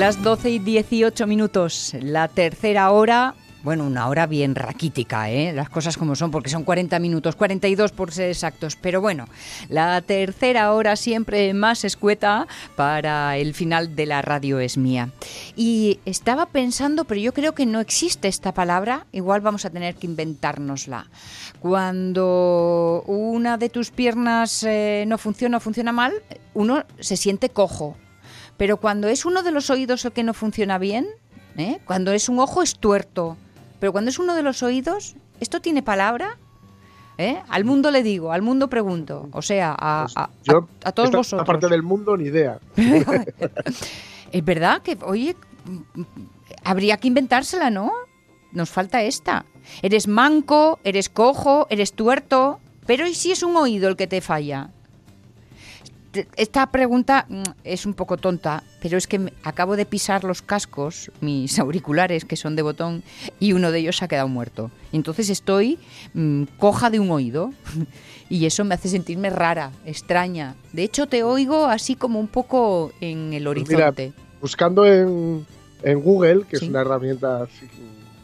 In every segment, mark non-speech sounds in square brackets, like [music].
Las 12 y 18 minutos, la tercera hora, bueno, una hora bien raquítica, ¿eh? las cosas como son, porque son 40 minutos, 42 por ser exactos, pero bueno, la tercera hora siempre más escueta para el final de la radio es mía. Y estaba pensando, pero yo creo que no existe esta palabra, igual vamos a tener que inventárnosla. Cuando una de tus piernas eh, no funciona o funciona mal, uno se siente cojo. Pero cuando es uno de los oídos el que no funciona bien, ¿eh? cuando es un ojo es tuerto, pero cuando es uno de los oídos, ¿esto tiene palabra? ¿Eh? Al mundo le digo, al mundo pregunto, o sea, a, Pues a- yo, a- a todos esta- vosotros. Aparte del mundo, ni idea. [laughs] es verdad que, oye, habría que inventársela, ¿no? Nos falta esta. Eres manco, eres cojo, eres tuerto, pero ¿y si es un oído el que te falla? Esta pregunta mm, es un poco tonta, pero es que acabo de pisar los cascos, mis [laughs] auriculares que son de botón, y uno de ellos se ha quedado muerto. Entonces estoy mm, coja de un oído [laughs] y eso me hace sentirme rara, extraña. De hecho, te oigo así como un poco en el Pues mira, horizonte. Buscando en, en Google, que Sí. es una herramienta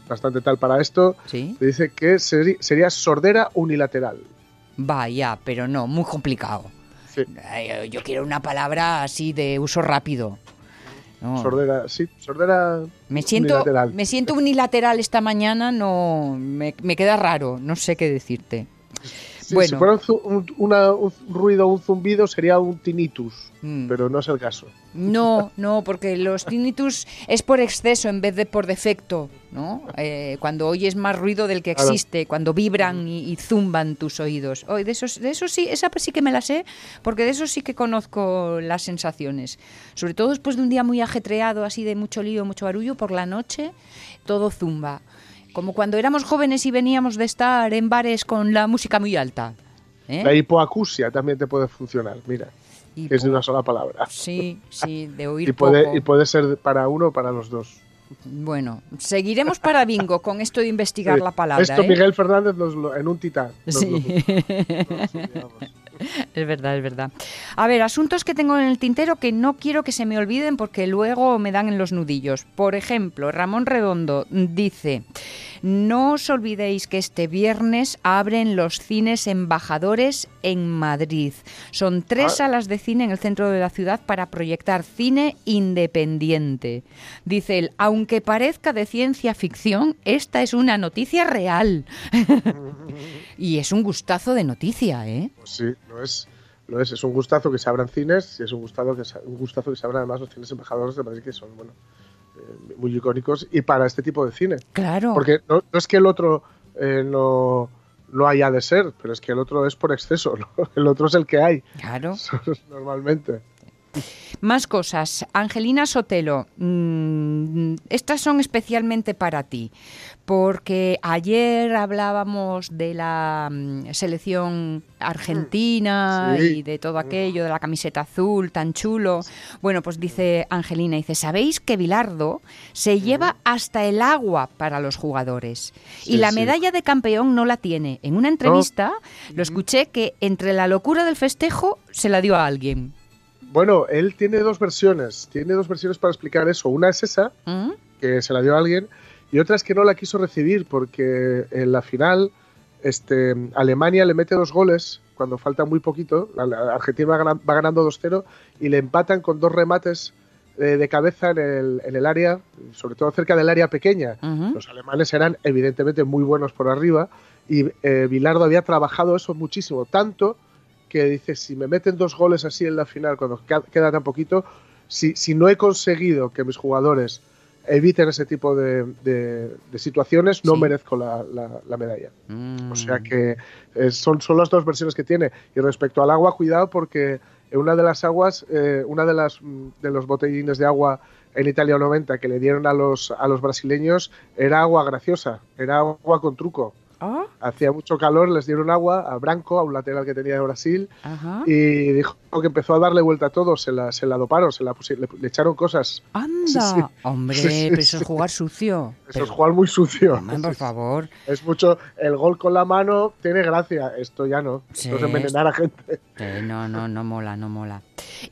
bastante tal para esto, Sí. te dice que sería sordera unilateral. Vaya, pero no, muy complicado. Sí. Ay, Yo quiero una palabra así de uso rápido. No. Sordera, sí, sordera Me siento, unilateral. me siento unilateral esta mañana, no me, me queda raro, no sé qué decirte. Bueno. Si fuera un, una- un ruido, un zumbido, sería un tinnitus, Mm. pero no es el caso. No, [laughs] no, porque los tinnitus es por exceso en vez de por defecto, ¿no? Eh, cuando oyes más ruido del que Claro. existe, cuando vibran y, y zumban tus oídos. Oh, de esos, de eso sí, esa sí que me la sé, porque de eso sí que conozco las sensaciones. Sobre todo después de un día muy ajetreado, así de mucho lío, mucho barullo, por la noche, todo zumba. Como cuando éramos jóvenes y veníamos de estar en bares con la música muy alta. ¿eh? La hipoacusia también te puede funcionar, mira, es de una sola palabra. Sí, sí, de [laughs] oír Y puede, poco. y puede ser para uno o para los dos. Bueno, seguiremos para bingo con esto de investigar [laughs] Sí. la palabra. Esto ¿eh? Miguel Fernández nos lo- en un titán. nos Sí. lo- [laughs] nos lo enviamos. Es verdad, es verdad. A ver, asuntos que tengo en el tintero que no quiero que se me olviden porque luego me dan en los nudillos. Por ejemplo, Ramón Redondo dice, no os olvidéis que este viernes abren los cines embajadores en Madrid. Son tres Ah. salas de cine en el centro de la ciudad para proyectar cine independiente. Dice él, aunque parezca de ciencia ficción, esta es una noticia real. [laughs] y es un gustazo de noticia, ¿eh? Pues sí, lo es. Lo es, es un gustazo que se abran cines y es un gustazo que se, un gustazo que se abran además los cines embajadores de Madrid que son bueno, eh, muy icónicos y para este tipo de cine. Claro. Porque no, no es que el otro eh, no, no haya de ser, pero es que el otro es por exceso, ¿no? [laughs] el otro es el que hay Claro. [laughs] normalmente. Más cosas. Angelina Sotelo, mm, estas son especialmente para ti, porque ayer hablábamos de la mm, selección argentina Sí. y de todo aquello, de la camiseta azul tan chulo. Bueno, pues dice Angelina, dice, ¿sabéis que Bilardo se lleva hasta el agua para los jugadores? y la sí. medalla de campeón no la tiene. En una entrevista lo escuché que entre la locura del festejo se la dio a alguien. Bueno, él tiene dos versiones, tiene dos versiones para explicar eso. Una es esa, ¿Mm? que se la dio a alguien, y otra es que no la quiso recibir porque en la final este, Alemania le mete dos goles cuando falta muy poquito, la- Argentina va, ganan- va ganando 2-0 y le empatan con dos remates eh, de cabeza en el, en el área, sobre todo cerca del área pequeña. Los alemanes eran evidentemente muy buenos por arriba y eh, Bilardo había trabajado eso muchísimo, tanto que dice, si me meten dos goles así en la final cuando queda tan poquito, si, si no he conseguido que mis jugadores eviten ese tipo de, de- de situaciones, no Sí. merezco la, la- la medalla. Mm. O sea que eh, son, son las dos versiones que tiene. Y respecto al agua, cuidado porque en una de las aguas, eh, una de las mm, de los botellines de agua en Italia 90 que le dieron a los a los brasileños era agua graciosa, era agua con truco. Ah, Hacía mucho calor, les dieron agua a Branco, a un lateral que tenía de Brasil, ajá. y dijo que empezó a darle vuelta a todo, se la, se la doparon, se la pusi- le, le echaron cosas. Anda. Sí, sí. Hombre, Sí, pero eso es jugar sucio. Eso Pero- es jugar muy sucio. Hombre, por favor. Es mucho. El gol con la mano tiene gracia. Esto ya no. Esto es envenenar a gente. No, no, no mola, no mola.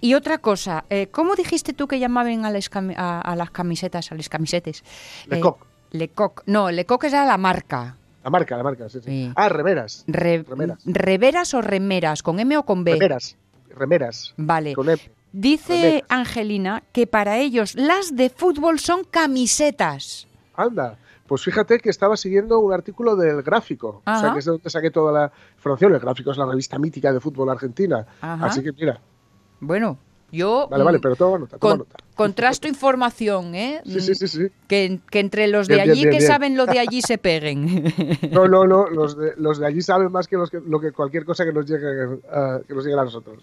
Y otra cosa, eh, ¿cómo dijiste tú que llamaban a, las cami- a, a las camisetas, a las camisetes? Le Eh, Coq. Lecoq. No, Lecoq era la marca. La marca, la marca, sí, sí. Sí. Ah, remeras. Re- Remeras. ¿Reveras o remeras? ¿Con M o con B? Remeras. Remeras. Vale. Con M. Dice remeras. Angelina que para ellos las de fútbol son camisetas. Anda. Pues fíjate que estaba siguiendo un artículo del Gráfico. O Ajá. sea, que es de donde saqué toda la información. El Gráfico es la revista mítica de fútbol argentina. Ajá. Así que mira. Bueno, yo Vale, vale, pero toma nota, toma con- nota. Contrasto información, ¿eh? Sí, sí, sí, sí. Que, que entre los de Bien, allí bien, que saben lo de allí se peguen. [laughs] No, no, no. Los de, los de allí saben más que, los que, lo que cualquier cosa que nos llegue, a- que nos llegue a nosotros.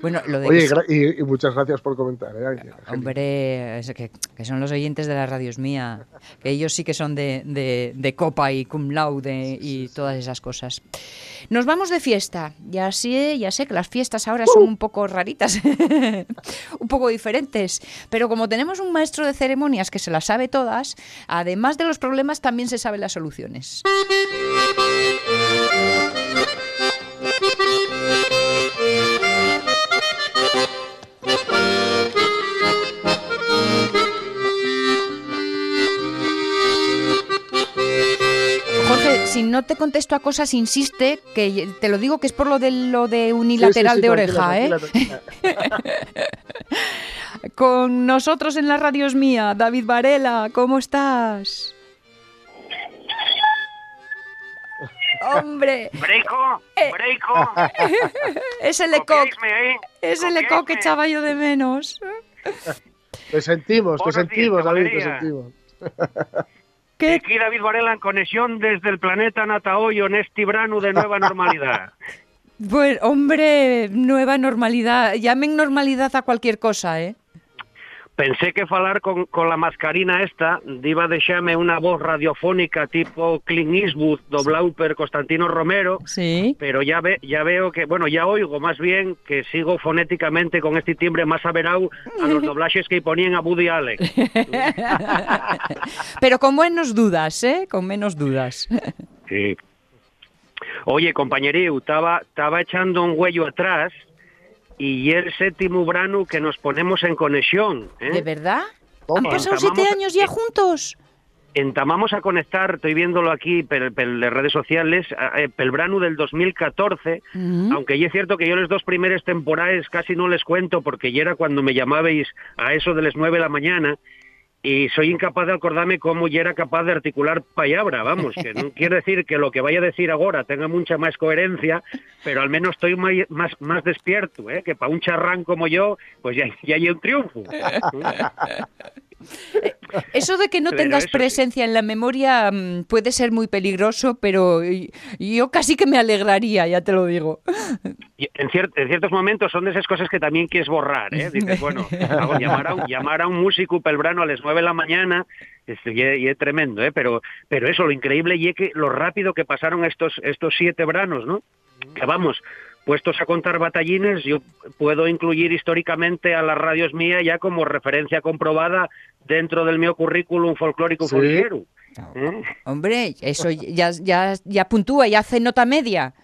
bueno, lo de Oye, que y muchas gracias por comentar. ¿eh, Ángel? Hombre, es que, que son los oyentes de la radio es mía, que ellos sí que son de, de- de copa y cum laude y todas esas cosas. Nos vamos de fiesta, ya sé, ya sé que las fiestas ahora son un poco raritas, [laughs] un poco diferentes, pero como tenemos un maestro de ceremonias que se las sabe todas, además de los problemas también se saben las soluciones. Si no te contesto a cosas, insiste, que te lo digo que es por lo de lo de unilateral Sí, sí, sí, de tranquila, oreja, ¿eh? [laughs] Con nosotros en la radio es mía, David Varela, ¿cómo estás? Hombre, Breiko, Eh. Breiko, [laughs] ese Lecoq, copiáisme ahí, ese Lecoq que echaba yo de menos. Te sentimos, te sentimos, David, te sentimos. ¿Qué? Aquí David Varela en conexión desde el planeta Natahoyo, Nesti Branu de Nueva Normalidad. [laughs] Bueno, hombre, nueva normalidad. Llamen normalidad a cualquier cosa, ¿eh? Pensé que falar con, con la mascarina esta iba a deixarme una voz radiofónica tipo Clint Eastwood doblado por Constantino Romero, Sí. pero ya ve, ya veo que, bueno, ya oigo más bien que sigo fonéticamente con este timbre más averado a los [laughs] doblajes que ponían a Woody Allen. [laughs] Pero con menos dudas, ¿eh? Con menos dudas. Sí. Oye, compañerío, estaba, estaba echando un huello atrás y el séptimo brano que nos ponemos en conexión. ¿eh? ¿De verdad? ¿Han pasado siete años ya juntos? Entamamos a conectar, estoy viéndolo aquí por, las redes sociales, eh, el brano del 2014, Mm. aunque ya es cierto que yo las dos primeras temporadas casi no les cuento porque ya era cuando me llamabais a eso de las nueve de la mañana y soy incapaz de acordarme cómo ya era capaz de articular palabra, vamos, que no [laughs] quiere decir que lo que vaya a decir ahora tenga mucha más coherencia, pero al menos estoy más, más despierto, ¿eh? que para un charrán como yo, pues ya, ya hay un triunfo. [laughs] Eso de que no Pero tengas sí. presencia en la memoria mm, puede ser muy peligroso, pero yo casi que me alegraría, ya te lo digo. Y en, cier- en ciertos momentos son de esas cosas que también quieres borrar, ¿eh? Dices, bueno, hago llamar, a un, llamar a un músico pelbrano a las nueve de la mañana, es, y es- y es tremendo, ¿eh? Pero, pero eso, lo increíble y es que lo rápido que pasaron estos, estos siete branos, ¿no? Que vamos, puestos a contar batallines, yo puedo incluir históricamente a las radios mías ya como referencia comprobada dentro del mío currículum folclórico Sí. folclero. ¿eh? Hombre, eso ya, ya, ya puntúa, ya hace nota media.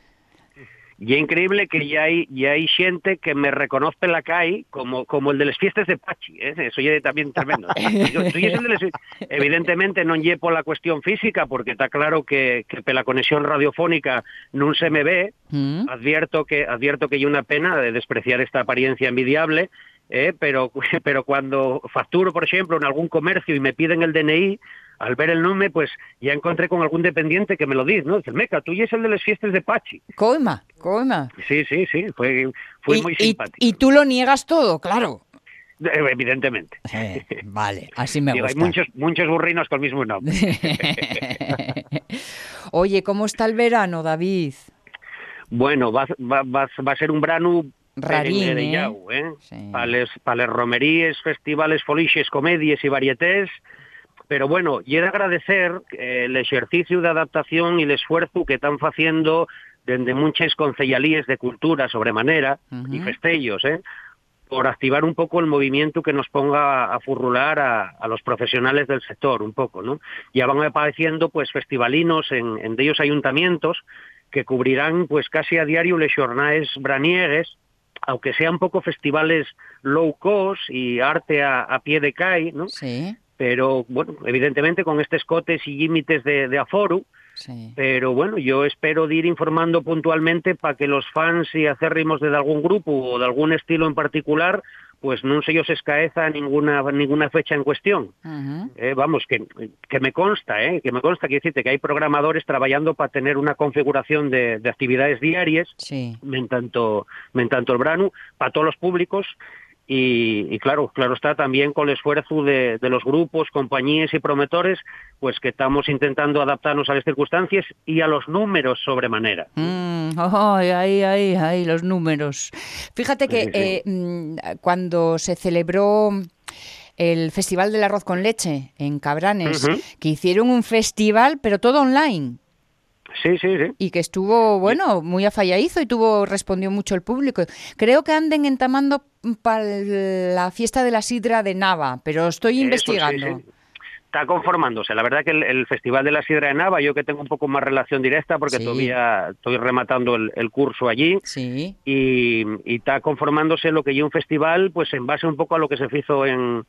Y es increíble que ya hay, ya hay gente que me reconoce en la calle como, como el de las fiestas de Pachi, ¿eh? eso ya es también tremendo. [laughs] El de evidentemente no lle la cuestión física, porque está claro que, que pe la conexión radiofónica no se me ve, Mm. advierto que advierto que hay una pena de despreciar esta apariencia envidiable eh, pero, [laughs] pero cuando facturo, por ejemplo, en algún comercio y me piden el DNI, al ver el nombre, pues ya encontré con algún dependiente que me lo dice, ¿no? Dice, Meca, tú y es el de las fiestas de Pachi. Coima, coima. Sí, sí, sí, fue, fue y, muy simpático. y tú lo niegas todo, claro. Eh, Evidentemente. Eh, vale, así me Digo, hay gusta. muchos, muchos burrinos con el mismo nombre. [laughs] Oye, ¿cómo está el verano, David? Bueno, va, va, va, va a ser un verano Rarín, eh? Eh? Sí. Para les, pa les romeríes, festivales, foliches, comedies y varietés. Pero bueno, y he de agradecer eh, el ejercicio de adaptación y el esfuerzo que están haciendo desde muchas concellалíes de cultura sobremanera y festellos, eh? por activar un poco el movimiento que nos ponga a furrular a, a los profesionales del sector un poco, ¿no? Ya van apareciendo pues festivalinos en, en de ellos ayuntamientos que cubrirán pues casi a diario les jornades braniegues, aunque sean poco festivales low cost y arte a, a pie de calle, ¿no? Sí, Pero bueno, evidentemente con estos cotes y límites de, de aforo, sí. pero bueno, yo espero de ir informando puntualmente para que los fans y acérrimos de algún grupo o de algún estilo en particular, pues no se ellos escaeza ninguna ninguna fecha en cuestión. Eh, vamos, que, que me consta, eh, que me consta, quiero decirte que hay programadores trabajando para tener una configuración de, de actividades diarias, Sí. en tanto, en tanto el Branu, para todos los públicos, y, y claro, claro está también con el esfuerzo de, de los grupos, compañías y prometores, pues que estamos intentando adaptarnos a las circunstancias y a los números sobremanera. Mm, ay, ay, ay, ay, los números. Fíjate que Sí, sí. eh, mm, cuando se celebró el Festival del Arroz con Leche en Cabranes, que hicieron un festival, pero todo online, Sí, sí, sí. y que estuvo, bueno, muy afalladizo y tuvo, respondió mucho el público. Creo que anden entamando para la fiesta de la sidra de Nava, pero estoy Eso, investigando. sí, sí. Está conformándose. La verdad que el, el Festival de la Sidra de Nava, yo que tengo un poco más relación directa porque Sí. todavía estoy rematando el, el curso allí, Sí. y, y está conformándose lo que yo un festival, pues en base un poco a lo que se hizo en,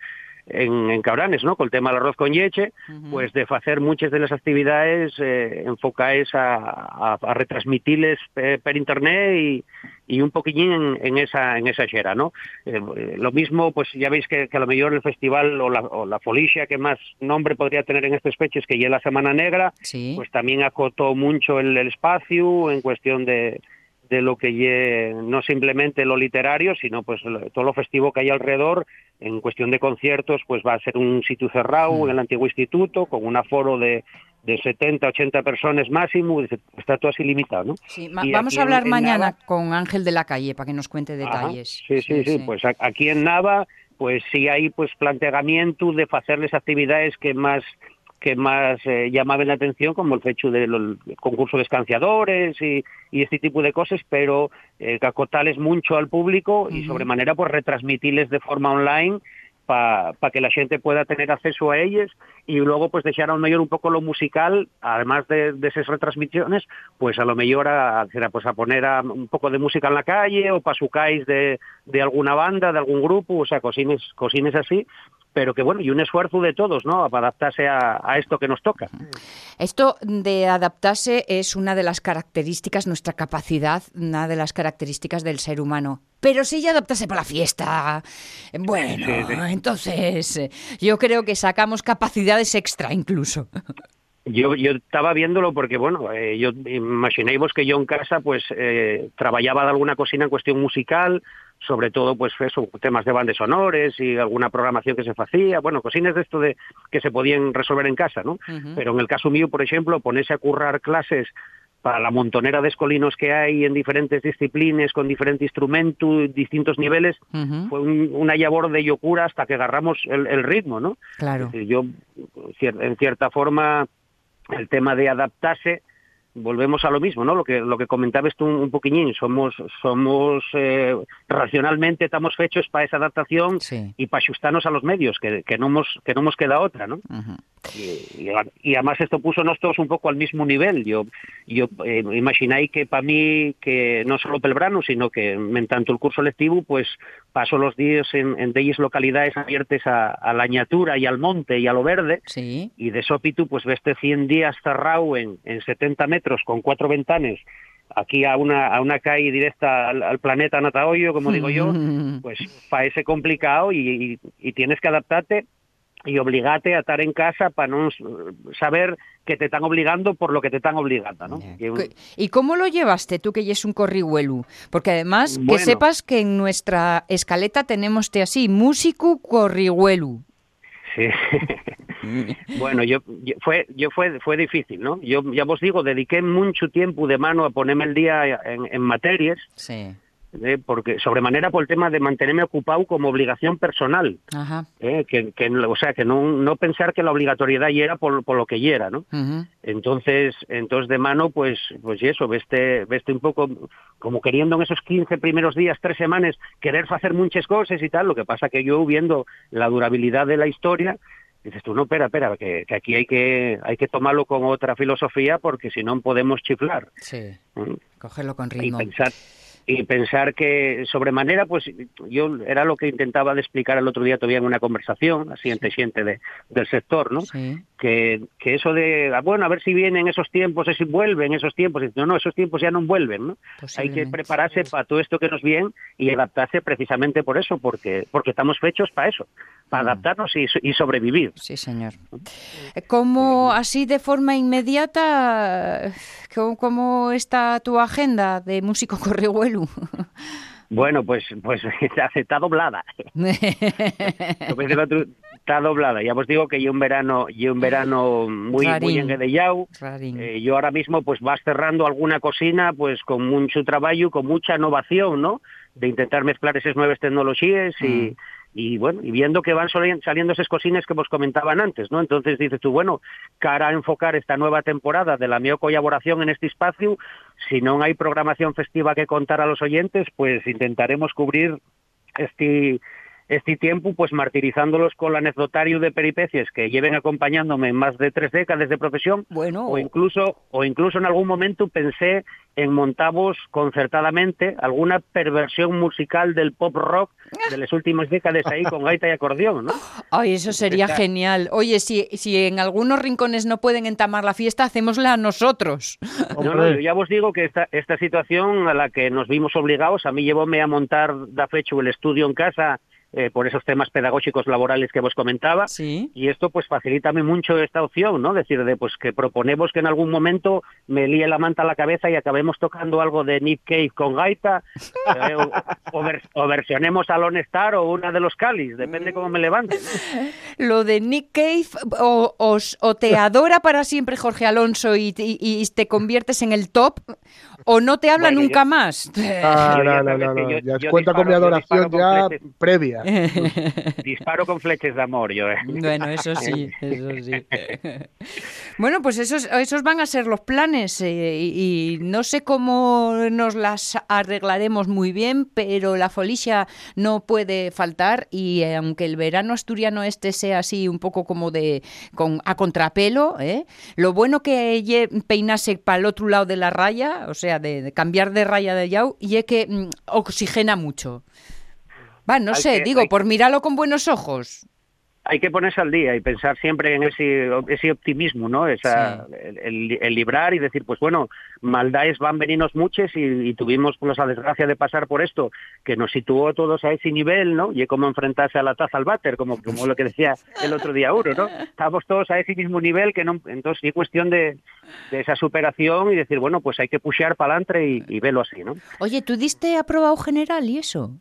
en, en Cabranes, ¿no? Con el tema del arroz con leche, Ujú. pues de hacer muchas de las actividades eh, enfocadas a, a, a retransmitirles eh, per internet y, y un poquillín en, en esa en esa xera, ¿no? Eh, eh, lo mismo, pues ya veis que, que a lo mejor el festival o la, o la folicia que más nombre podría tener en estos fechas, que ya la Semana Negra, Sí. pues también acotó mucho el, el espacio en cuestión de, de lo que lle, no simplemente lo literario, sino pues lo- todo lo festivo que hay alrededor. En cuestión de conciertos, pues va a ser un sitio cerrado Mm. en el antiguo instituto, con un aforo de, de 70, 80 personas máximo, dice, está todo así limitado, ¿no? Sí, Y vamos a hablar en- en mañana Nava- con Ángel de la Calle para que nos cuente Ajá, detalles. Sí, sí, sí, Pues aquí en Nava, pues sí hay pues planteamiento de hacerles actividades que más que más eh, llamaban la atención, como el hecho del concurso de escanciadores y, y este tipo de cosas, pero eh, que acotarles mucho al público y sobremanera pues retransmitirles de forma online para que la gente pueda tener acceso a ellas y luego pues dejar a lo mejor un poco lo musical, además de, de esas retransmisiones, pues a lo mejor a, a- pues a poner a- un poco de música en la calle o pasucáis de, de alguna banda, de algún grupo, o sea, cosines, cosines así, pero que bueno, y un esfuerzo de todos, ¿no? Para adaptarse a, a esto que nos toca. Esto de adaptarse es una de las características, nuestra capacidad, una de las características del ser humano. Pero si ya adaptarse para la fiesta, bueno, Sí, sí. entonces yo creo que sacamos capacidades extra incluso. Yo, yo estaba viéndolo porque, bueno, eh, yo imaginéis que yo en casa, pues, eh, trabajaba de alguna cocina en cuestión musical, sobre todo, pues, eso, temas de bandes sonores y alguna programación que se hacía, bueno, cosines de esto de que se podían resolver en casa, ¿no? Pero en el caso mío, por ejemplo, ponerse a currar clases para la montonera de escolinos que hay en diferentes disciplinas, con diferente instrumento, distintos niveles, fue un- una labor de locura hasta que agarramos el, el ritmo, ¿no? Claro. Decir, yo, en cierta forma, el tema de adaptarse, volvemos a lo mismo, ¿no? Lo que lo que comentabas tú un, poquillín, somos somos eh, racionalmente estamos hechos para esa adaptación Sí. y para ajustarnos a los medios, que, que no hemos que no nos queda otra, ¿no? Y- y además esto puso nos todos un poco al mismo nivel. Yo, yo eh, imagináis que para mí, que no solo pelbrano, sino que en tanto el curso lectivo, pues paso los días en, en de localidades abiertas a, a la ñatura y al monte y a lo verde, Sí. y de sópitu, pues veste 100 días cerrado en, en 70 metros con cuatro ventanas aquí a una, a una calle directa al, al planeta Natahoyo, como digo yo, [laughs] pues parece complicado y, y, y tienes que adaptarte y obligarte a estar en casa para no saber que te están obligando por lo que te están obligando, ¿no? ¿Y cómo lo llevaste tú que ya es un corrihuelu? Porque además Bueno. que sepas que en nuestra escaleta tenemos te así, músico corrihuelu. Sí. [laughs] bueno, yo, yo- fue yo fue fue difícil, ¿no? Yo ya os digo, dediqué mucho tiempo de mano a ponerme el día en, en materias, Sí. Eh, porque sobremanera por el tema de mantenerme ocupado como obligación personal, Ajá. eh, que, que o sea, que no, no pensar que la obligatoriedad ya era por, por lo que ya era, ¿no? Ujú. Entonces, entonces de mano, pues, pues y eso, veste, veste un poco como queriendo en esos 15 primeros días, tres semanas, querer hacer muchas cosas y tal. Lo que pasa que yo viendo la durabilidad de la historia, dices tú, no, espera, espera, que, que aquí hay que, hay que tomarlo con otra filosofía porque si no podemos chiflar. Sí. ¿Mm? Cogerlo con y ritmo. pensar y pensar que sobremanera pues yo era lo que intentaba de explicar el otro día todavía en una conversación así entre gente de, del sector no Sí. Que, que eso de ah, bueno a ver si vienen esos tiempos si vuelven esos tiempos no no esos tiempos ya no vuelven no hay que prepararse para todo esto que nos viene y adaptarse precisamente por eso porque porque estamos fechos para eso para Mm. adaptarnos y, y sobrevivir Sí, señor. ¿Cómo, así de forma inmediata, cómo, cómo está tu agenda de músico [laughs] corrihuelu? bueno pues pues [laughs] está doblada [laughs] Está doblada. Ya os digo que yo un verano, yo un verano muy, Rarín. muy enguedellado. Rarín. Eh, yo ahora mismo pues vas cerrando alguna cocina pues con mucho trabajo, con mucha innovación, ¿no? De intentar mezclar esas nuevas tecnologías y, y bueno, y viendo que van saliendo esas cocinas que vos comentaban antes, ¿no? Entonces dices tú, bueno, cara a enfocar esta nueva temporada de la mi colaboración en este espacio, si no hay programación festiva que contar a los oyentes, pues intentaremos cubrir este este tiempo pues martirizándolos con el anecdotario de peripecias que lleven acompañándome más de tres décadas de profesión Bueno, o incluso o incluso en algún momento pensé en montavos concertadamente alguna perversión musical del pop rock de las últimas décadas ahí con gaita y acordeón, ¿no? [laughs] ay, eso sería Está- genial. Oye, si, si en algunos rincones no pueden entamar la fiesta, hacémosla nosotros. No, no, Hombre. yo ya os digo que esta, esta situación a la que nos vimos obligados, a mí llevóme a montar da fecho el estudio en casa eh, por esos temas pedagógicos laborales que vos comentaba. Sí. Y esto pues facilítame mucho esta opción, ¿no? Decir, de pues que proponemos que en algún momento me líe la manta a la cabeza y acabemos tocando algo de Nick Cave con gaita, [laughs] eh, o, o ver- o versionemos a Lone Star o una de los Calis, depende cómo me levante. ¿no? [laughs] Lo de Nick Cave o, te adora para siempre Jorge Alonso y, y- y te conviertes en el top o no te habla Bueno, nunca yo- más. Ah, [laughs] no, no, no, que no. yo- Ya yo cuenta con mi adoración ya fleches. [laughs] Disparo con fleches de amor, yo. eh. Bueno, eso sí, eso sí. [laughs] Bueno, pues esos, esos van a ser los planes eh, y, y no sé cómo nos las arreglaremos muy bien, pero la folicia no puede faltar y eh, aunque el verano asturiano este sea así un poco como de con a contrapelo, ¿eh? lo bueno que peinase para el otro lado de la raya, o sea, de, de cambiar de raya de yau, y es que mm, oxigena mucho. Va, no Hay sé, que- digo, hay- por mirarlo con buenos ojos. hay que ponerse al día y pensar siempre en ese, ese optimismo, ¿no? Esa, el, el- el librar y decir, pues bueno, maldades van venirnos muchas y, y tuvimos pues, la desgracia de pasar por esto, que nos situó todos a ese nivel, ¿no? Y es como enfrentarse a la taza al váter, como, como lo que decía el otro día uno, ¿no? Estamos todos a ese mismo nivel, que no, entonces es cuestión de, de esa superación y decir, bueno, pues hay que pushear para adelante y, y verlo así, ¿no? Oye, ¿tú diste aprobado general y eso?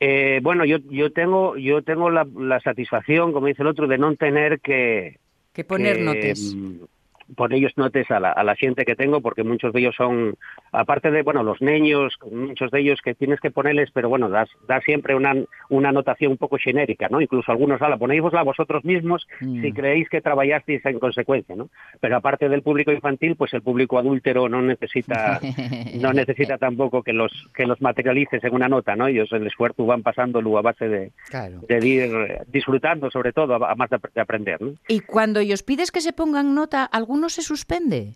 Eh, bueno, yo, yo tengo, yo tengo la, la satisfacción, como dice el otro, de no tener que, Que poner que, notes. mm, poner notes a la, a la gente que tengo, porque muchos de ellos son, aparte de, bueno, los niños, muchos de ellos que tienes que ponerles, pero bueno, das, das siempre una, una anotación un poco genérica, ¿no? Incluso algunos, la ponéisla vosotros mismos Mm. si creéis que trabajasteis en consecuencia, ¿no? Pero aparte del público infantil, pues el público adúltero no necesita [laughs] no necesita tampoco que los que los materialices en una nota, ¿no? Ellos el esfuerzo van pasándolo a base de, Claro. de ir eh, disfrutando, sobre todo, a, a más de, de aprender, ¿no? Y cuando ellos pides que se pongan nota, ¿alguno se suspende?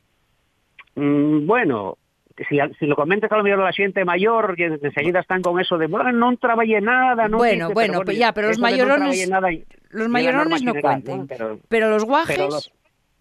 Mm, bueno, si, si lo comentas a lo mejor a la gente mayor, y enseguida están con eso de, bueno, no trabajé nada, no Bueno, hice", bueno, pues ya, pero los no mayorones- trabajé nada Los mayorones no general, cuenten. Pero, Pero los guajes... pero los,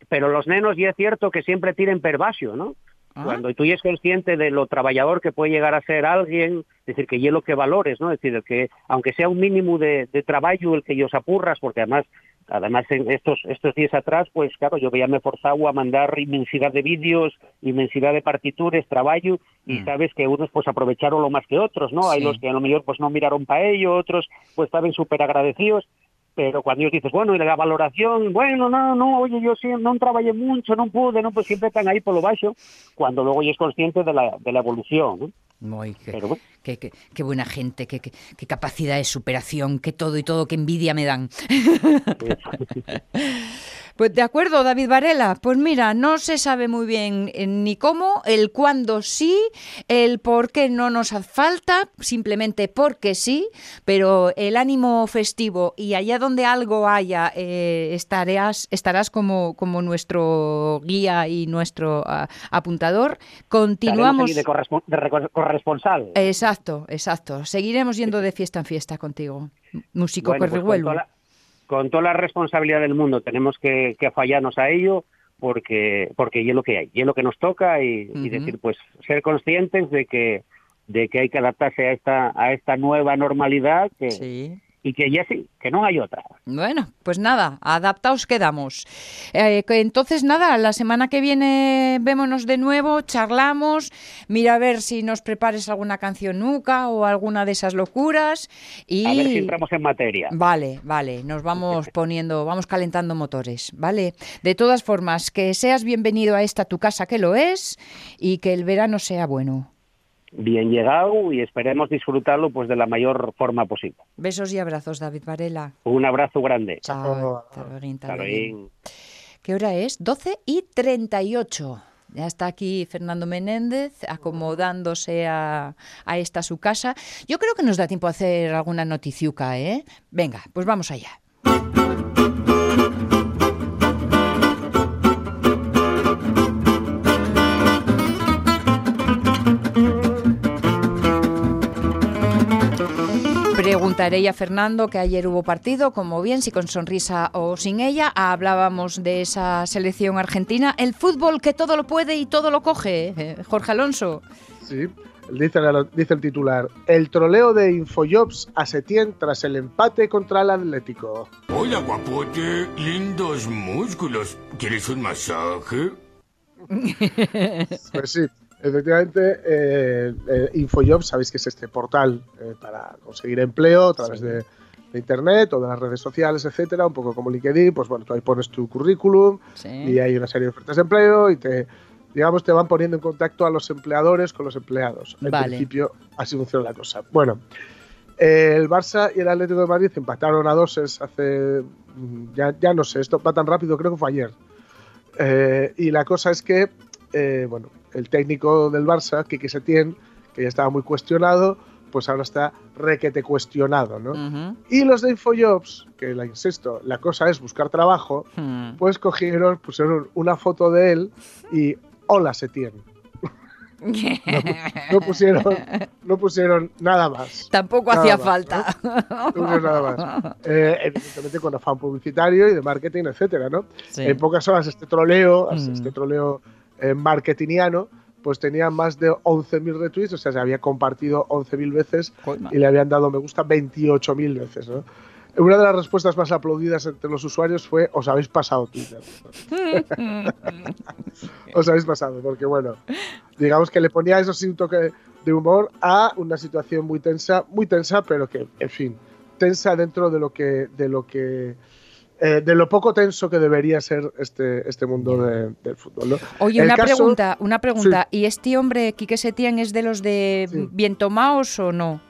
pero los nenos, y es cierto que siempre tiren pervasio, ¿no? Ah. Cuando tú ya es consciente de lo trabajador que puede llegar a ser alguien, es decir, que y lo que valores, ¿no? Es decir, que aunque sea un mínimo de, de trabajo el que ellos apurras, porque además Además, en estos, estos días atrás, pues claro, yo ya me forzado a mandar inmensidad de vídeos, inmensidad de partituras, trabajo, y Mm. sabes que unos pues aprovecharon lo más que otros, ¿no? Hay los que a lo mejor pues no miraron para ello, otros pues estaban súper agradecidos, pero cuando ellos dices, bueno, y la valoración, bueno, no, no, oye, yo sí, no trabajé mucho, no pude, no, pues siempre están ahí por lo bajo, cuando luego ya es consciente de la, de la evolución, ¿no? Muy, qué, Pero bueno. qué- qué- qué buena gente, qué, qué- qué capacidad de superación, qué todo y todo, qué envidia me dan. [laughs] Pues de acuerdo, David Varela. Pues mira, no se sabe muy bien eh, ni cómo, el cuándo sí, el por qué no nos hace falta, simplemente porque sí, pero el ánimo festivo y allá donde algo haya, eh, estarás, estarás como, como nuestro guía y nuestro ah, apuntador. Continuamos. de, de corresponsal. Exacto, exacto. Seguiremos yendo de fiesta en fiesta contigo. Músico Bueno, pues con, Correhuelo. toda la, con toda la responsabilidad del mundo tenemos que, que fallarnos a ello porque porque y es lo que hay, y es lo que nos toca y, decir pues ser conscientes de que de que hay que adaptarse a esta a esta nueva normalidad que, Sí. Y que ya sí, que no hay otra. Bueno, pues nada, adaptaos quedamos. Eh, entonces nada, la semana que viene vémonos de nuevo, charlamos, mira a ver si nos prepares alguna canción nuca o alguna de esas locuras y A ver si entramos en materia. Vale, vale, nos vamos [laughs] poniendo, vamos calentando motores, ¿vale? De todas formas, que seas bienvenido a esta tu casa que lo es y que el verano sea bueno. Bien llegado y esperemos disfrutarlo pues de la mayor forma posible. Besos y abrazos, David Varela. Un abrazo grande. Chao. luego. luego. ¿Qué hora es? 12 y 38. Ya está aquí Fernando Menéndez acomodándose a, a esta su casa. Yo creo que nos da tiempo a hacer alguna noticiuca, ¿eh? Venga, pues vamos allá. Preguntaré a Fernando que ayer hubo partido, como bien, si con sonrisa o sin ella. Hablábamos de esa selección argentina. El fútbol que todo lo puede y todo lo coge, eh, Jorge Alonso. Sí, dice, el titular. El troleo de Infojobs a Setién tras el empate contra el Atlético. Hola, guapote. Lindos músculos. ¿Quieres un masaje? [laughs] Pues sí, efectivamente, eh, eh, Infojobs, sabéis que es este portal eh, para conseguir empleo a través de, de internet o de las redes sociales, etcétera, un poco como LinkedIn, pues bueno, tú ahí pones tu currículum y hay una serie de ofertas de empleo y te digamos te van poniendo en contacto a los empleadores con los empleados. En Vale. principio así funciona la cosa. Bueno, el Barça y el Atlético de Madrid empataron a doses hace mm, ya, ya no sé, esto va tan rápido, creo que fue ayer. Eh, y la cosa es que, eh, bueno, el técnico del Barça, Quique Setién, que ya estaba muy cuestionado, pues ahora está requete cuestionado, ¿no? Ujú. Y los de Infojobs, que la insisto, la cosa es buscar trabajo, Hmm. pues cogieron, pusieron una foto de él y hola Setién. [laughs] No pusieron, no pusieron nada más. Tampoco Nada hacía más, falta. No pusieron nada más. Eh, evidentemente con afán publicitario y de marketing, etcétera, ¿no? Sí. En pocas horas este troleo, Mm. este troleo eh, marketingiano, pues tenía más de 11.000 retweets, o sea, se había compartido 11.000 veces y le habían dado me gusta 28.000 veces, ¿no? Una de las respuestas más aplaudidas entre los usuarios fue os habéis pasado Twitter. [laughs] os habéis pasado, porque bueno, digamos que le ponía eso sí un toque de humor a una situación muy tensa, muy tensa, pero que, en fin, tensa dentro de lo que, de lo que, eh, de lo poco tenso que debería ser este, este mundo de- del fútbol. ¿no? Oye, El una caso- pregunta, una pregunta. ¿Y este hombre, Quique Setién, es de los de Sí. bien tomaos o no?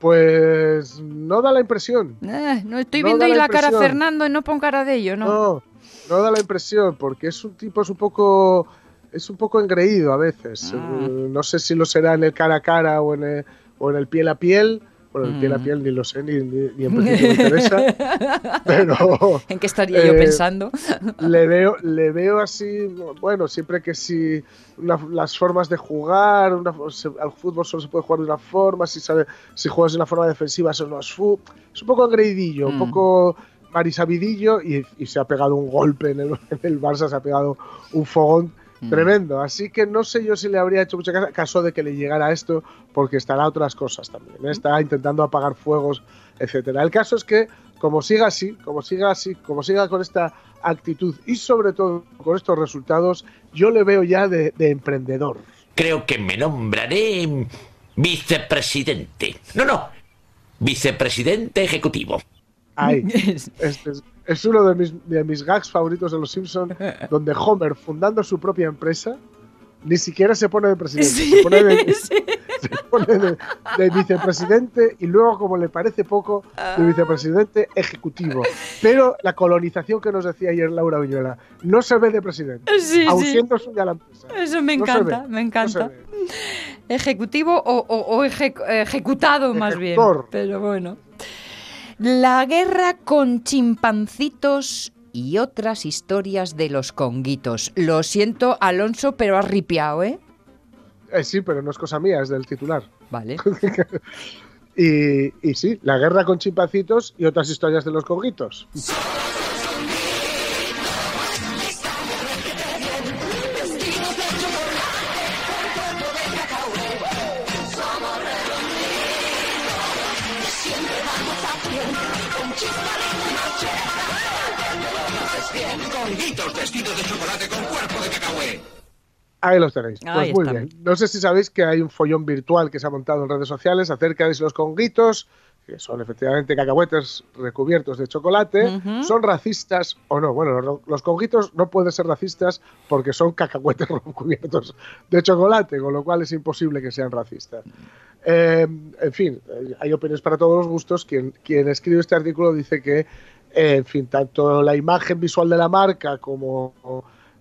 Pues no da la impresión. Eh, no estoy No viendo ahí la la cara a. Fernando y no pon cara de ello, ¿no? No, no da la impresión, porque es un tipo, es un poco, es un poco engreído a veces. Ah. Eh, No sé si lo será en el cara a cara o en el, o en el piel a piel. Bueno, el piel a Mm. piel ni lo sé, ni, ni, ni en principio me interesa. [laughs] Pero ¿En qué estaría yo Eh, pensando? le veo, le veo así, bueno, siempre que si una- las formas de jugar, una- se- al fútbol solo se puede jugar de una forma, si, sabe, si juegas de una forma defensiva eso no es fútbol. Es un poco engreidillo, un Mm. poco marisabidillo y, y se ha pegado un golpe en el, en el Barça, se ha pegado un fogón Mm. Tremendo. Así que no sé yo si le habría hecho mucha caso, caso de que le llegara esto, porque estará otras cosas también. ¿eh? Está intentando apagar fuegos, etcétera. El caso es que, como siga así, como siga así, como siga con esta actitud y sobre todo con estos resultados, yo le veo ya de, de emprendedor. Creo que me nombraré vicepresidente. No, no. Vicepresidente ejecutivo. Ahí. [laughs] Este es, es uno de mis, de mis gags favoritos de Los Simpsons, [laughs] donde Homer, fundando su propia empresa, ni siquiera se pone de presidente, se pone, de, [laughs] se pone de- de vicepresidente y luego, como le parece poco, de vicepresidente ejecutivo. Pero la colonización que nos decía ayer Laura Viñuela, no se ve de presidente, Sí, aun sí. siendo suya la empresa. Eso me No encanta, ve, me encanta. Ejecutivo o, o- o eje- ejecutado más bien. Pero bueno. La guerra con chimpancitos y otras historias de los conguitos. Lo siento, Alonso, pero has ripiado, ¿eh? Eh, sí, pero no es cosa mía, es del titular. Vale. [laughs] Y, y sí, la guerra con chimpancitos y otras historias de los conguitos. Ahí los tenéis. Pues muy bien. No sé si sabéis que hay un follón virtual que se ha montado en redes sociales acerca de si los conguitos, que son efectivamente cacahuetes recubiertos de chocolate, son racistas o no. Bueno, los, los conguitos no pueden ser racistas porque son cacahuetes [laughs] recubiertos de chocolate, con lo cual es imposible que sean racistas. Eh, en fin, hay opiniones para todos los gustos. Quien, quien escribe este artículo dice que, eh, en fin, tanto la imagen visual de la marca como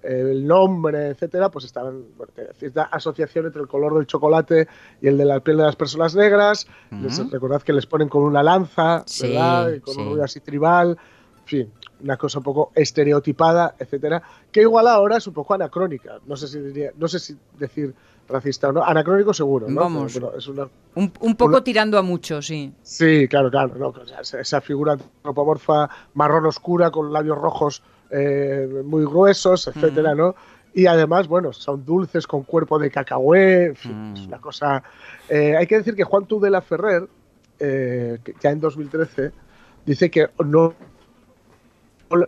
el nombre, etcétera, pues estaban bueno, cierta asociación entre el color del chocolate y el de la piel de las personas negras. Les- recordad que les ponen con una lanza, Sí, ¿verdad? Y con sí. un ruido así tribal. En fin, una cosa un poco estereotipada, etcétera, que igual ahora es un poco anacrónica. No sé si diría, no sé si decir racista o no. Anacrónico seguro, ¿no? Vamos. Pero, bueno, es una, Un, un poco Una- tirando a mucho, sí. Sí, claro, claro. no, o sea, esa, esa figura antropomorfa marrón oscura con labios rojos eh, muy gruesos, etcétera, ¿no? Y además, bueno, son dulces con cuerpo de cacahué, en fin, es una cosa... eh, hay que decir que Juan Tudela Ferrer, eh, que ya en 2013, dice que no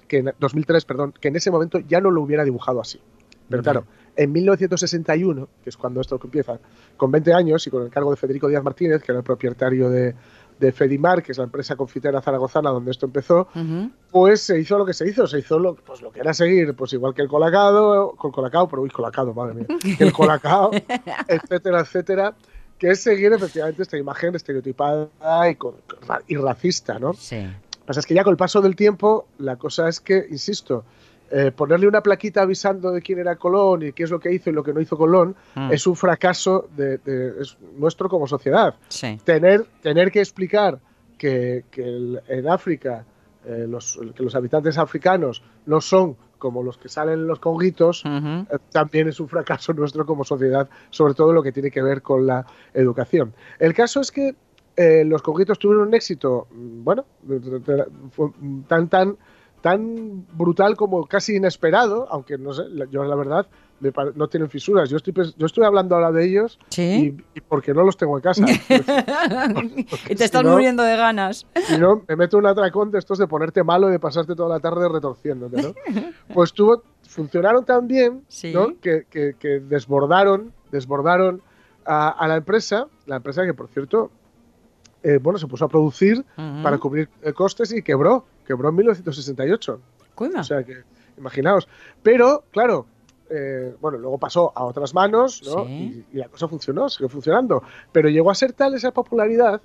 que en 2003, perdón, que en ese momento ya no lo hubiera dibujado así. Pero claro, en 1961, que es cuando esto empieza, con 20 años y con el cargo de Federico Díaz Martínez, que era el propietario de, de Fedimar, que es la empresa confitera zaragozana donde esto empezó, pues se hizo lo que se hizo, se hizo lo, pues lo que era seguir, pues igual que el colacado, con colacao, pero uy, colacado, madre mía, el colacao, [laughs] etcétera, etcétera, que es seguir efectivamente esta imagen estereotipada y, con- y racista, ¿no? Sí. Lo que pasa es que ya con el paso del tiempo, la cosa es que, insisto, eh, ponerle una plaquita avisando de quién era Colón y qué es lo que hizo y lo que no hizo Colón Mm. es un fracaso de, de- es nuestro como sociedad. Sí. Tener, tener que explicar que, que el- en África eh, los, que los habitantes africanos no son como los que salen en los conguitos, eh, también es un fracaso nuestro como sociedad, sobre todo lo que tiene que ver con la educación. El caso es que los conguitos tuvieron un éxito, mm, bueno, tan, tan, tan brutal como casi inesperado, aunque no sé, yo la verdad me no tienen fisuras. Yo estoy, yo estoy hablando ahora de ellos Sí. y, y porque no los tengo en casa. [laughs] y te estás si no- muriendo de ganas. Si no, me meto un atracón de estos de ponerte malo y de pasarte toda la tarde retorciéndote, ¿no? [laughs] Pues tuvo, funcionaron tan bien, Sí. ¿no? Que, que- que desbordaron, desbordaron a, a la empresa, la empresa que, por cierto, eh, bueno, se puso a producir Ujú. para cubrir eh, costes y quebró, quebró en 1968. Coima. O sea que, imaginaos. Pero, claro, eh, bueno, luego pasó a otras manos, ¿no? Sí. Y, y la cosa funcionó, siguió funcionando. Pero llegó a ser tal esa popularidad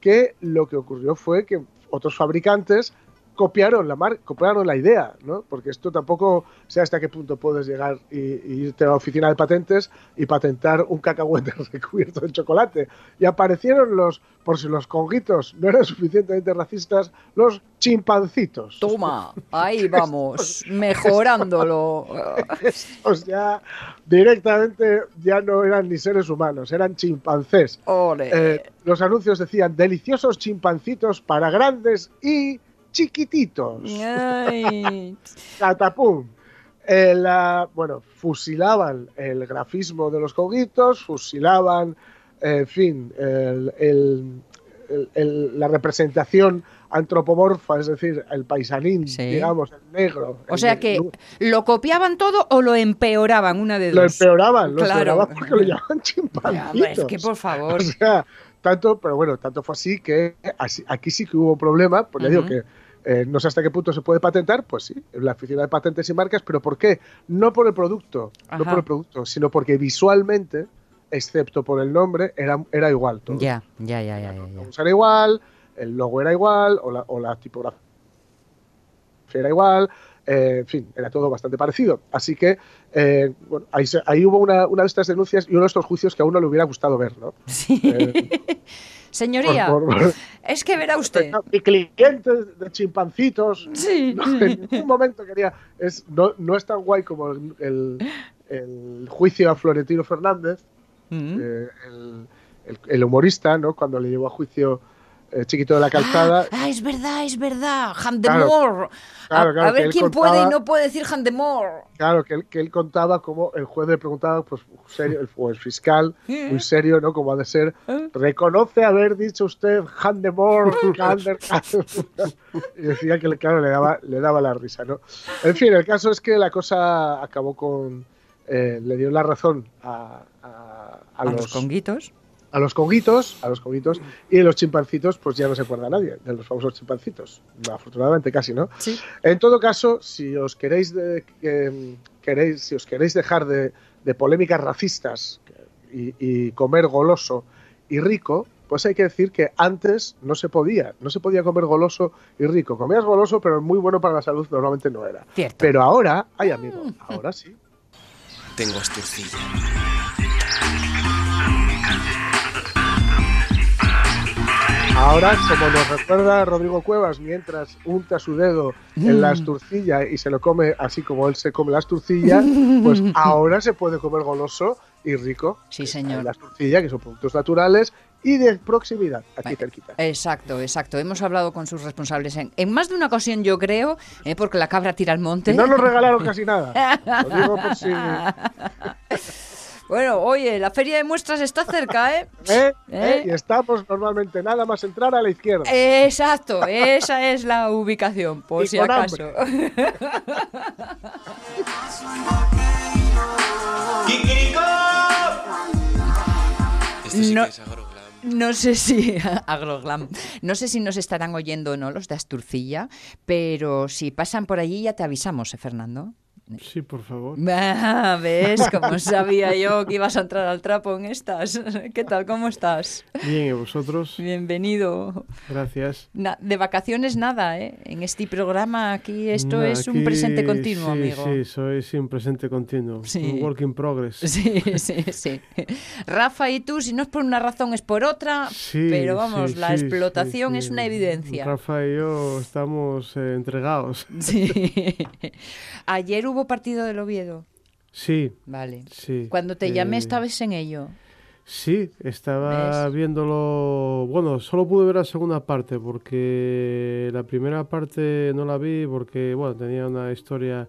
que lo que ocurrió fue que otros fabricantes copiaron la mar copiaron la idea, ¿no? Porque esto tampoco sé hasta qué punto puedes llegar y, y irte a la oficina de patentes y patentar un cacahuete [laughs] recubierto de chocolate. Y aparecieron los, por si los conguitos no eran suficientemente racistas, los chimpancitos. Toma, [laughs] ahí vamos, mejorándolo. [laughs] Estos ya directamente ya no eran ni seres humanos, eran chimpancés. Eh, los anuncios decían deliciosos chimpancitos para grandes y chiquititos. Ay. [laughs] Catapum. eh, la- bueno, fusilaban el grafismo de los conguitos, fusilaban, eh, en fin, el- el- el- el- la representación antropomorfa, es decir, el paisanín, Sí. digamos, el negro. O el sea que lo copiaban todo o lo empeoraban, una de lo dos. empeoraban, lo Claro. empeoraban porque lo llamaban Ya, chimpancitos. es que por [laughs] favor. O sea, tanto, pero bueno, tanto fue así que así- aquí sí que hubo problema, pues ya digo Ujú. que eh, no sé hasta qué punto se puede patentar, pues sí, en la oficina de patentes y marcas, pero ¿por qué? No por el producto, Ajá. no por el producto, sino porque visualmente, excepto por el nombre, era, era igual todo. Ya, ya, ya, ya, era igual, el logo era igual, o la, o la tipografía era igual, eh, en fin, era todo bastante parecido. Así que eh, bueno, ahí, hubo una, una de estas denuncias y uno de estos juicios que a uno le hubiera gustado ver, ¿no? Sí. Eh, [laughs] Señoría, por- por- es que verá usted. [laughs] mi cliente de chimpancitos Sí, [laughs] no, en ningún momento quería. Es, no, no es tan guay como el, el- el juicio a Florentino Fernández, Mm. el, el- el humorista, ¿no? Cuando le llevó a juicio eh, Chiquito de la Calzada. Ah, es verdad, es verdad. Claro, Handemore. claro, a, claro, a que ver quién puede y contaba- no puede decir Handemore. Claro, que él, que él contaba como el juez le preguntaba, pues serio, el, o el fiscal, muy serio, ¿no? Como ha de ser, reconoce haber dicho usted Handemore, [laughs] [laughs] [laughs] y decía que, claro, le daba, le daba la risa, ¿no? En fin, el caso es que la cosa acabó con, eh, le dio la razón a, a- a A los, los, conguitos. A los conguitos, a los conguitos, y de los chimpancitos, pues ya no se acuerda nadie, de los famosos chimpancitos. Afortunadamente casi, ¿no? Sí. En todo caso, si os queréis, de- que- queréis si os queréis dejar de, de polémicas racistas y, y comer goloso y rico, pues hay que decir que antes no se podía, no se podía comer goloso y rico. Comías goloso, pero muy bueno para la salud normalmente no era. Cierto. Pero ahora, ay amigo, ahora sí. Tengo asturcilla. Ahora, como nos recuerda Rodrigo Cuevas, mientras unta su dedo en la asturcilla y se lo come así como él se come la asturcilla, pues [laughs] ahora se puede comer goloso y rico. Sí, señor. La asturcilla, que son productos naturales y de proximidad, aquí Bueno, cerquita. Exacto, exacto. Hemos hablado con sus responsables en, en más de una ocasión, yo creo, eh, porque la cabra tira al monte. No nos regalaron casi nada. [laughs] Lo digo por si. Bueno, oye, la feria de muestras está cerca, ¿eh? [laughs] ¿eh? ¿Eh? ¿eh? Y estamos normalmente nada más entrar a la izquierda. Exacto, esa es la ubicación, por Y si con acaso. [laughs] Este sí No. que es agroglam. No sé si [laughs] agroglam. No sé si nos estarán oyendo o no los de Asturcilla, pero si pasan por allí ya te avisamos, ¿eh, Fernando? Sí, por favor. [laughs] Ah, ¿Ves? Como sabía yo que ibas a entrar al trapo en estas. [laughs] ¿Qué tal? ¿Cómo estás? Bien, ¿y vosotros? Bienvenido. Gracias. Na- de vacaciones nada, ¿eh? En este programa aquí esto es un aquí presente continuo, sí, amigo. Sí, soy sí, un presente continuo. Sí. Un work in progress. Sí, [laughs] sí, sí. Rafa y tú, si no es por una razón, es por otra, Sí, pero vamos, la explotación es una evidencia. Rafa y yo estamos eh, entregados. Sí. Ayer hubo partido del Oviedo. Sí, Vale. sí. Cuando te llamé eh, estabas en ello. Sí, estaba ¿Ves? viéndolo. Bueno, solo pude ver la segunda parte porque la primera parte no la vi porque, bueno, tenía una historia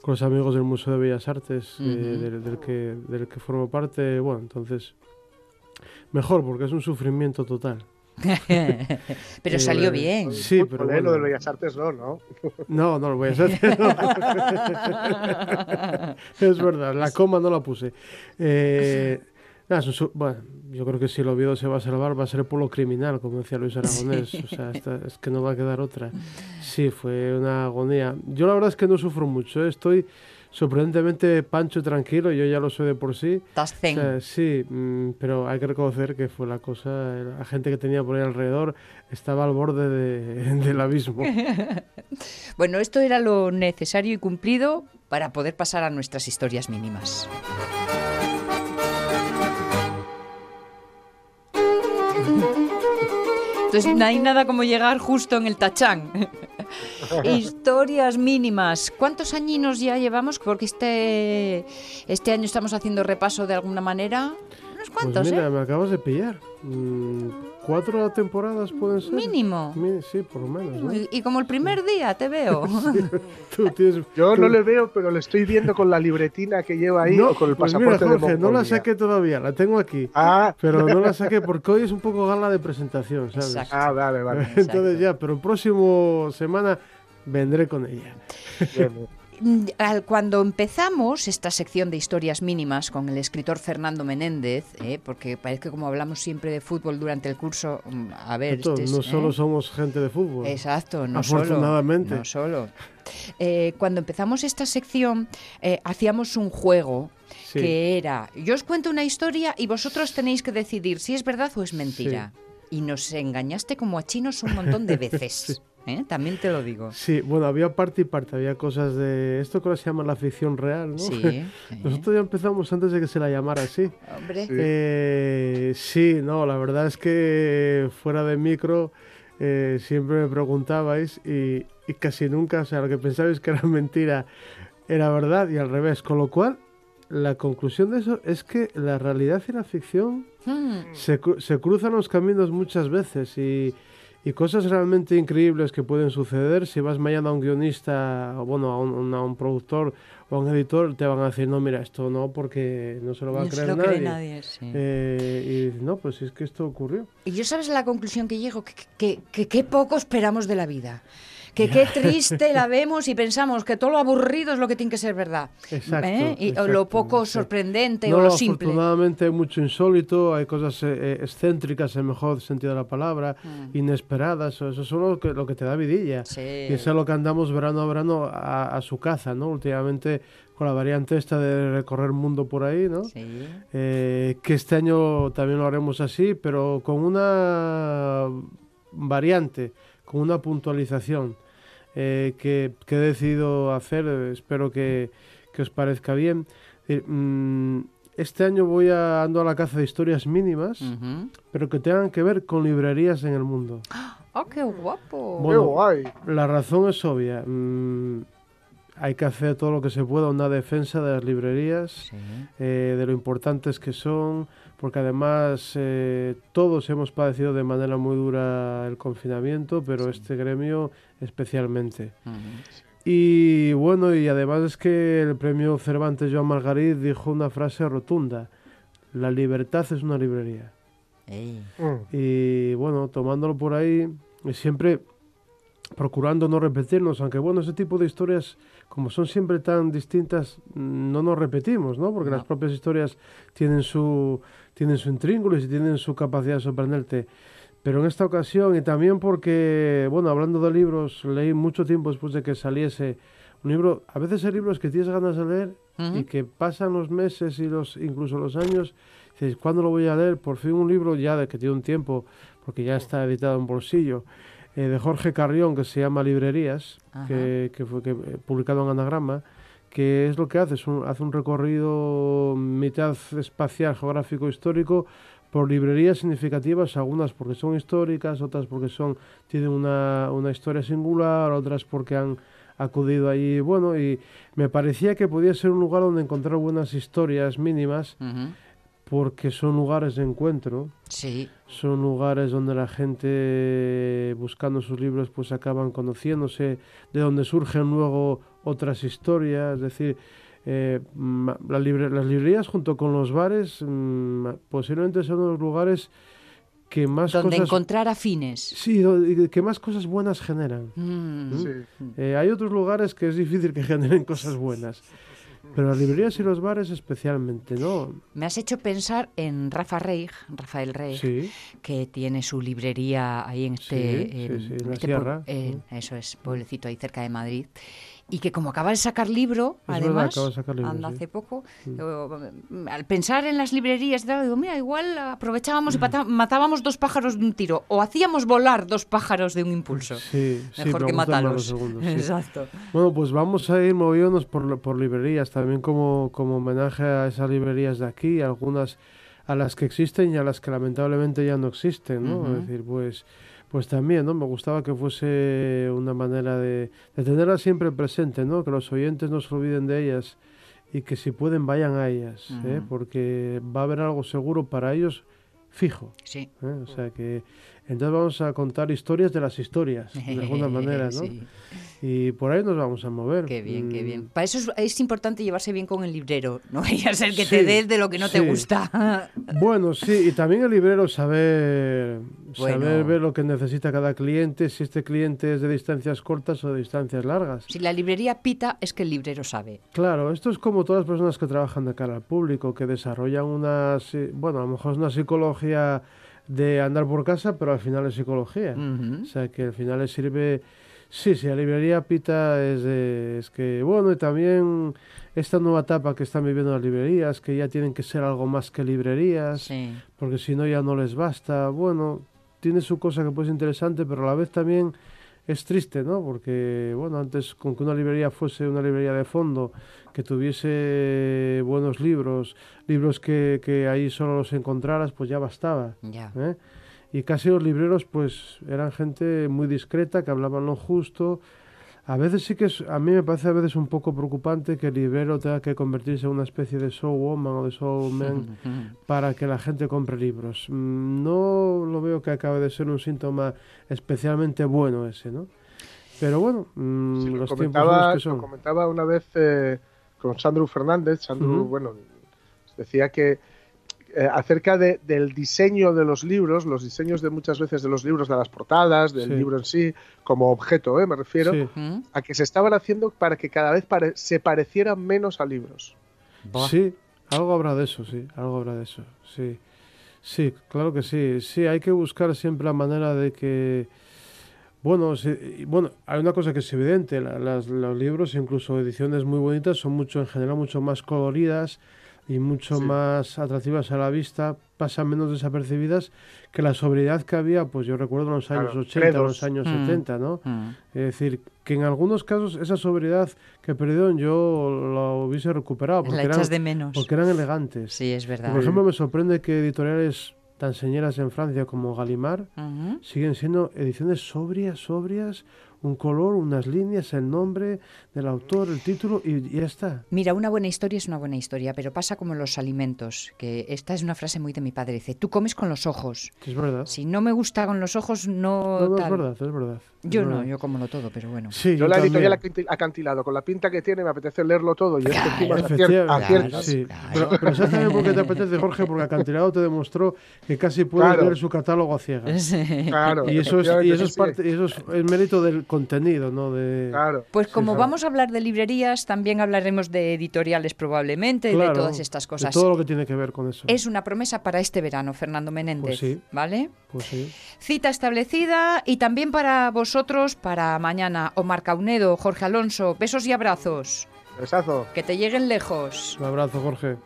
con los amigos del Museo de Bellas Artes eh, del, del que, del que formo parte. Bueno, entonces, mejor porque es un sufrimiento total. [laughs] pero Eh, salió bien. Sí, pero ¿eh? bueno. Lo del Bellas Artes no, ¿no? [laughs] No, no lo voy a hacer. no. [laughs] es verdad, la coma no la puse. Eh, nada, bueno, yo creo que si el Oviedo se va a salvar va a ser por lo criminal, como decía Luis Aragonés. O sea, esta- es que no va a quedar otra. Sí, fue una agonía. Yo la verdad es que no sufro mucho. ¿eh? Estoy sorprendentemente pancho tranquilo. Yo ya lo soy de por sí. Estás O sea, sí, mm, pero hay que reconocer que fue la cosa. La gente que tenía por ahí alrededor estaba al borde de- [laughs] del abismo. [laughs] Bueno, esto era lo necesario y cumplido para poder pasar a nuestras historias mínimas. Entonces no hay nada como llegar justo en el tachán. [laughs] [laughs] Historias mínimas. ¿Cuántos añinos ya llevamos? Porque este, este año estamos haciendo repaso de alguna manera. Unos Pues mira, ¿eh? me acabas de pillar. Mm, ¿Cuatro temporadas pueden ser? Mínimo. Mi- Sí, por lo menos. ¿no? Y, y como el primer día te veo. [laughs] Tú tienes- [laughs] Yo tú- no le veo, pero le estoy viendo con la libretina que lleva ahí No, o con el pues mira, pasaporte de no la saqué todavía, la tengo aquí. Ah, Pero no la saqué porque hoy es un poco gala de presentación, ¿sabes? Exacto. ah, vale, vale. [laughs] Entonces ya, pero el próximo semana vendré con ella. Bien, bien. Mm, al- Cuando empezamos esta sección de historias mínimas con el escritor Fernando Menéndez, ¿eh? porque parece que como hablamos siempre de fútbol durante el curso, mm, a ver, Esto, este es, no ¿eh? solo somos gente de fútbol. Exacto, no solo. Afortunadamente. No solo. Eh, cuando empezamos esta sección, eh, hacíamos un juego Sí. que era, yo os cuento una historia y vosotros tenéis que decidir si es verdad o es mentira. Y nos engañaste como a chinos un montón de [laughs] veces. ¿Eh? También te lo digo. Sí, bueno, había parte y parte, había cosas de esto que ahora se llama la ficción real, ¿no? Sí. [laughs] sí. Nosotros ya empezamos antes de que se la llamara así. Hombre. Sí. Eh, sí, no, la verdad es que fuera de micro eh, siempre me preguntabais y, y casi nunca, o sea, lo que pensabais que era [laughs] mentira era verdad y al revés, con lo cual la conclusión de eso es que la realidad y la ficción Hmm. se, cru- se cruzan los caminos muchas veces y, y cosas realmente increíbles que pueden suceder. Si vas mañana a un guionista, o bueno, a un, a un productor o a un editor, te van a decir, no, mira, esto no, porque no se lo va a se creer lo nadie. cree nadie, sí. Eh, y no, pues es que esto ocurrió. Y yo sabes la conclusión que llego, que, que, que, qué poco esperamos de la vida. Que qué triste la vemos y pensamos que todo lo aburrido es lo que tiene que ser verdad. Exacto, ¿Eh? Y, exacto, lo poco exacto. sorprendente No, o lo simple. afortunadamente hay mucho insólito, hay cosas eh, eh, excéntricas en el mejor sentido de la palabra, inesperadas, o eso es lo que, lo que te da vidilla. Mm. Sí. Y eso es lo que andamos verano a verano a, a su caza, ¿no? Últimamente con la variante esta de recorrer el mundo por ahí, ¿no? Sí. Eh, que este año también lo haremos así, pero con una variante, con una puntualización eh, que, que he decidido hacer, eh, espero que, que os parezca bien. Mm, este año voy a ando a la caza de historias mínimas, Ujú. pero que tengan que ver con librerías en el mundo. ¡Oh, qué guapo! Qué Bueno, guay. la razón es obvia. mm, hay que hacer todo lo que se pueda, una defensa de las librerías Sí. eh, de lo importantes que son, porque además eh, todos hemos padecido de manera muy dura el confinamiento, pero este gremio especialmente. Y bueno, y además es que el premio Cervantes Joan Margarit dijo una frase rotunda, la libertad es una librería. Ey. Mm. Y bueno, tomándolo por ahí, y siempre procurando no repetirnos, aunque bueno, ese tipo de historias, como son siempre tan distintas, no nos repetimos, ¿no? Porque No. las propias historias tienen su, tienen su intríngulis y tienen su capacidad de sorprenderte. Pero en esta ocasión, y también porque, bueno, hablando de libros, leí mucho tiempo después de que saliese un libro, a veces hay libros que tienes ganas de leer y que pasan los meses y los incluso los años, y dices, ¿cuándo lo voy a leer? Por fin un libro ya de que tiene un tiempo, porque ya está editado en bolsillo, eh, de Jorge Carrión, que se llama Librerías, que, que fue que, eh, publicado en Anagrama, que es lo que hace, es un- hace un recorrido mitad espacial, geográfico, histórico, por librerías significativas, algunas porque son históricas, otras porque son tienen una, una historia singular, otras porque han acudido allí, bueno, y me parecía que podía ser un lugar donde encontrar buenas historias mínimas. Porque son lugares de encuentro, Sí. son lugares donde la gente buscando sus libros pues acaban conociéndose, de donde surgen luego otras historias, es decir, eh, la libre- las librerías junto con los bares mm, posiblemente son los lugares que más Donde cosas encontrar afines. sí que más cosas buenas generan. Mm. Sí. Eh, hay otros lugares que es difícil que generen cosas buenas, pero las librerías y los bares especialmente, ¿no? Me has hecho pensar en Rafa Reig, Rafael Reig, Sí. que tiene su librería ahí en este, Sí, sí, en sí, en la este sierra. en- eso es, pueblecito ahí cerca de Madrid. Y que como acaba de sacar libro, Es verdad, además, acaba de sacar libro, anda sí. hace poco, eh, al pensar en las librerías, digo, mira, igual aprovechábamos y pata- matábamos dos pájaros de un tiro, o hacíamos volar dos pájaros de un impulso. Sí, Mejor me que matarlos. los segundos, sí. Exacto. Bueno, pues vamos a ir moviéndonos por, por librerías, también como, como homenaje a esas librerías de aquí, algunas a las que existen y a las que lamentablemente ya no existen, ¿no? Es decir, pues, pues también, ¿no? Me gustaba que fuese una manera de, de tenerlas siempre presente, ¿no? Que los oyentes no se olviden de ellas y que si pueden vayan a ellas, ¿eh? Porque va a haber algo seguro para ellos fijo. Sí. ¿eh? O sea que entonces vamos a contar historias de las historias, de alguna [laughs] manera, ¿no? Sí. Y por ahí nos vamos a mover. Qué bien, qué Mm, bien. Para eso es, es importante llevarse bien con el librero. No [laughs] vaya ser que Sí, te des de lo que no te gusta. [laughs] Bueno, sí, y también el librero saber, saber Bueno. ver lo que necesita cada cliente, si este cliente es de distancias cortas o de distancias largas. si la librería pita, es que el librero sabe. Claro, esto es como todas las personas que trabajan de cara al público, que desarrollan una, si- bueno, a lo mejor es una psicología de andar por casa, pero al final es psicología. O sea, que al final les sirve... Sí, sí, la librería Pita es, de- es que, bueno, y también esta nueva etapa que están viviendo las librerías, que ya tienen que ser algo más que librerías, Sí. porque si no ya no les basta. Bueno, tiene su cosa que puede ser interesante, pero a la vez también es triste, ¿no? Porque, bueno, antes con que una librería fuese una librería de fondo, que tuviese buenos libros, libros que, que ahí solo los encontraras, pues ya bastaba. Ya. ¿eh? Y casi los libreros, pues eran gente muy discreta, que hablaban lo justo. A veces sí que es, a mí me parece a veces un poco preocupante que el librero tenga que convertirse en una especie de showwoman o de showman [laughs] para que la gente compre libros. Mm, No lo veo que acabe de ser un síntoma especialmente bueno ese, ¿no? Pero bueno, mm, Sí, lo, los tiempos son comentaba, los que lo son. comentaba una vez eh, con Sandro Fernández. Sandro, bueno, decía que eh, acerca de- del diseño de los libros, los diseños de muchas veces de los libros, de las portadas, del Sí. libro en sí, como objeto, ¿eh? me refiero, Sí. A que se estaban haciendo para que cada vez pare- se parecieran menos a libros. Sí, algo habrá de eso, sí, algo habrá de eso, sí. Sí, claro que sí. Sí, hay que buscar siempre la manera de que... Bueno, sí, bueno, hay una cosa que es evidente, la- las- los libros, incluso ediciones muy bonitas, son mucho, en general, mucho más coloridas y mucho Sí. más atractivas a la vista, pasan menos desapercibidas que la sobriedad que había, pues yo recuerdo en los años Claro, 80, credos. los años Mm. 70, ¿no? Mm. Es decir, que en algunos casos esa sobriedad que perdieron yo la hubiese recuperado. Porque La eran, echas de menos. porque eran elegantes. Sí, es Y, verdad. por ejemplo, me sorprende que editoriales tan señeras en Francia como Gallimard siguen siendo ediciones sobrias, sobrias, un color, unas líneas, el nombre del autor, el título y, ya está. Mira, una buena historia es una buena historia, pero pasa como los alimentos, que esta es una frase muy de mi padre, dice, tú comes con los ojos. Es verdad. Si no me gusta con los ojos, no... no, no, es tal. verdad, es verdad. es Yo no, verdad. yo como lo todo, pero bueno. Sí, Yo la editorial acanti- acantilado, con la pinta que tiene, me apetece leerlo todo y es que Claro, encima aciertas. sí. claro. Pero, pero ¿sabes también por qué te apetece, Jorge? Porque Acantilado te demostró que casi puedes Claro. leer su catálogo a ciegas. [laughs] Claro, Y eso es, y eso es sí, parte, y eso es el mérito del contenido, ¿no? De, Claro. Pues Sí, como claro. vamos a hablar de librerías, también hablaremos de editoriales probablemente, de todas estas de cosas. todo lo que tiene que ver con eso. Es una promesa para este verano, Fernando Menéndez, Pues sí. ¿vale? Pues sí. Cita establecida y también para vosotros para mañana. Omar Caunedo, Jorge Alonso, besos y abrazos. Besazo. Que te lleguen lejos. Un abrazo, Jorge.